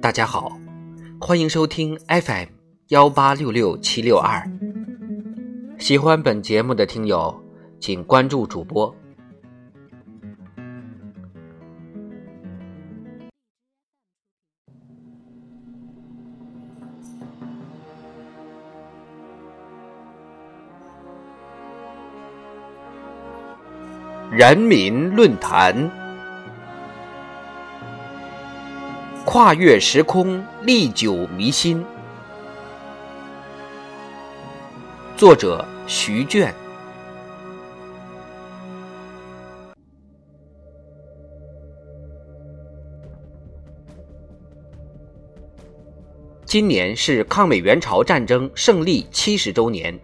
大家好，欢迎收听 FM 幺八六六七六二。喜欢本节目的听友，请关注主播。人民论坛，跨越时空，历久弥新。作者：徐卷。今年是抗美援朝战争胜利七十周年。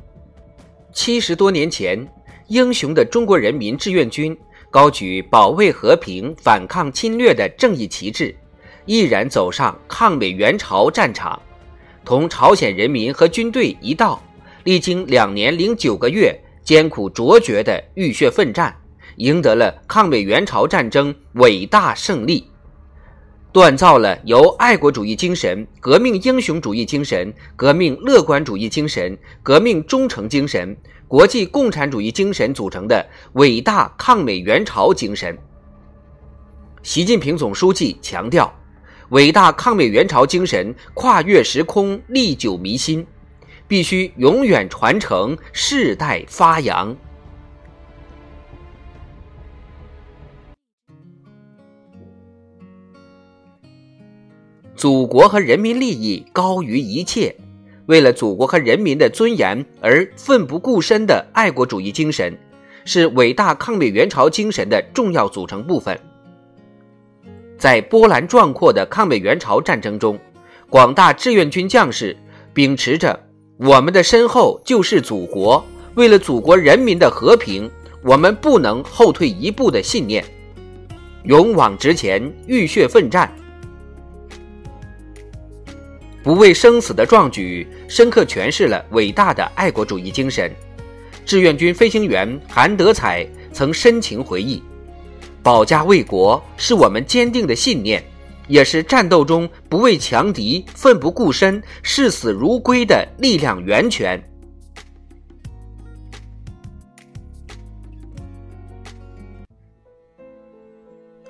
七十多年前。英雄的中国人民志愿军高举保卫和平、反抗侵略的正义旗帜，毅然走上抗美援朝战场，同朝鲜人民和军队一道，历经两年零九个月艰苦卓绝的浴血奋战，赢得了抗美援朝战争伟大胜利，锻造了由爱国主义精神、革命英雄主义精神、革命乐观主义精神、革命忠诚精神。国际共产主义精神组成的伟大抗美援朝精神。习近平总书记强调，伟大抗美援朝精神跨越时空、历久弥新，必须永远传承、世代发扬。祖国和人民利益高于一切。为了祖国和人民的尊严而奋不顾身的爱国主义精神，是伟大抗美援朝精神的重要组成部分。在波澜壮阔的抗美援朝战争中，广大志愿军将士秉持着“我们的身后就是祖国，为了祖国人民的和平，我们不能后退一步”的信念，勇往直前，浴血奋战。不畏生死的壮举，深刻诠释了伟大的爱国主义精神。志愿军飞行员韩德彩曾深情回忆：“保家卫国是我们坚定的信念，也是战斗中不畏强敌、奋不顾身、视死如归的力量源泉。”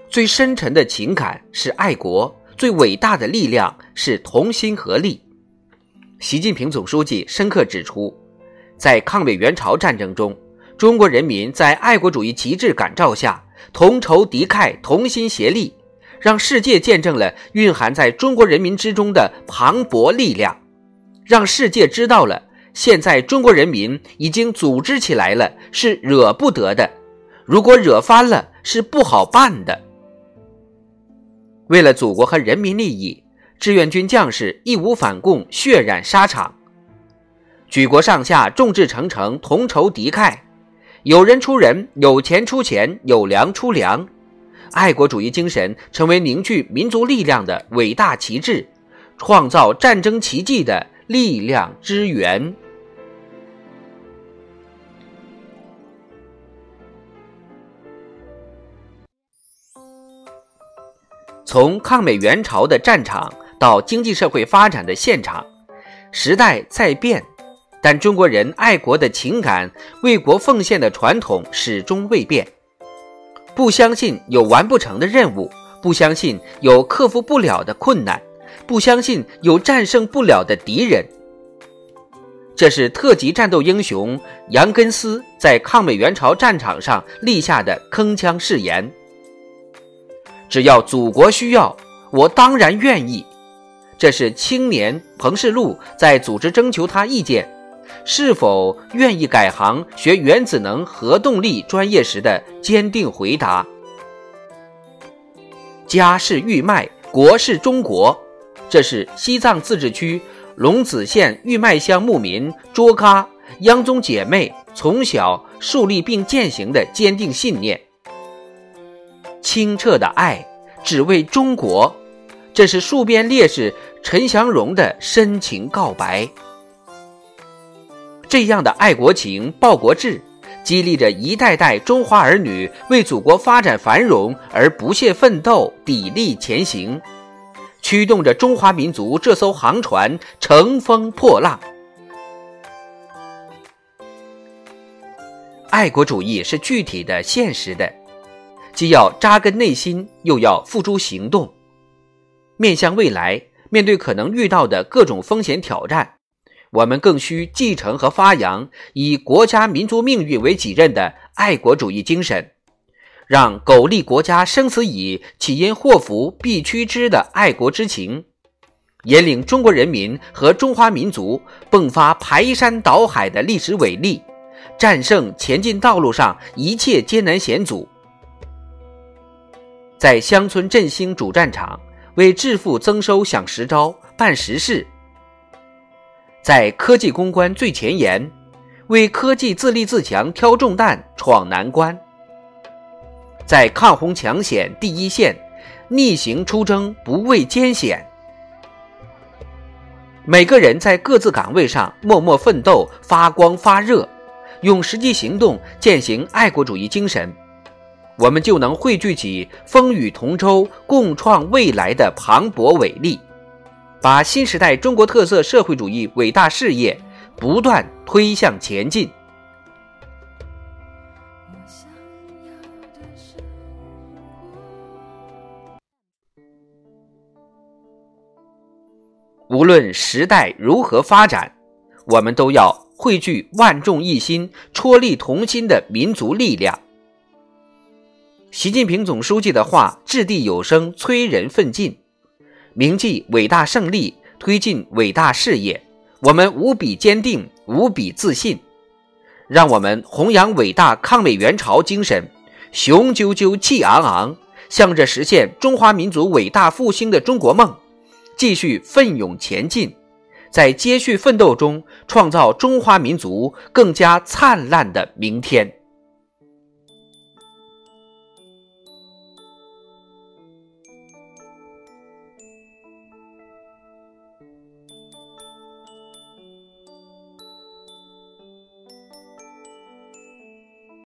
最深沉的情感是爱国。最伟大的力量是同心合力。习近平总书记深刻指出，在抗美援朝战争中，中国人民在爱国主义旗帜感召下，同仇敌忾，同心协力，让世界见证了蕴含在中国人民之中的磅礴力量，让世界知道了现在中国人民已经组织起来了，是惹不得的；如果惹翻了，是不好办的。为了祖国和人民利益，志愿军将士义无反顾，血染沙场。举国上下众志成城，同仇敌忾，有人出人，有钱出钱，有粮出粮。爱国主义精神成为凝聚民族力量的伟大旗帜，创造战争奇迹的力量之源。从抗美援朝的战场到经济社会发展的现场，时代在变，但中国人爱国的情感、为国奉献的传统始终未变。不相信有完不成的任务，不相信有克服不了的困难，不相信有战胜不了的敌人。这是特级战斗英雄杨根思在抗美援朝战场上立下的铿锵誓言。只要祖国需要，我当然愿意。这是青年彭世禄在组织征求他意见，是否愿意改行学原子能核动力专业时的坚定回答。家是玉麦，国是中国，这是西藏自治区龙子县玉麦乡牧民卓嘎央宗姐妹从小树立并践行的坚定信念。清澈的爱，只为中国，这是戍边烈士陈祥荣的深情告白。这样的爱国情、报国志，激励着一代代中华儿女为祖国发展繁荣而不懈奋斗、砥砺前行，驱动着中华民族这艘航船乘风破浪。爱国主义是具体的、现实的，既要扎根内心，又要付诸行动。面向未来，面对可能遇到的各种风险挑战，我们更需继承和发扬以国家民族命运为己任的爱国主义精神，让苟利国家生死以，岂因祸福避趋之的爱国之情，引领中国人民和中华民族迸发排山倒海的历史伟力，战胜前进道路上一切艰难险阻，在乡村振兴主战场。为致富增收想实招办实事，在科技攻关最前沿，为科技自立自强挑重担闯难关，在抗洪抢险第一线，逆行出征不畏艰险。每个人在各自岗位上默默奋斗，发光发热，用实际行动践行爱国主义精神。我们就能汇聚起风雨同舟、共创未来的磅礴伟力，把新时代中国特色社会主义伟大事业不断推向前进。无论时代如何发展，我们都要汇聚万众一心、戳力同心的民族力量。习近平总书记的话掷地有声，催人奋进。铭记伟大胜利，推进伟大事业，我们无比坚定，无比自信。让我们弘扬伟大抗美援朝精神，雄赳赳气昂昂，向着实现中华民族伟大复兴的中国梦，继续奋勇前进，在接续奋斗中，创造中华民族更加灿烂的明天。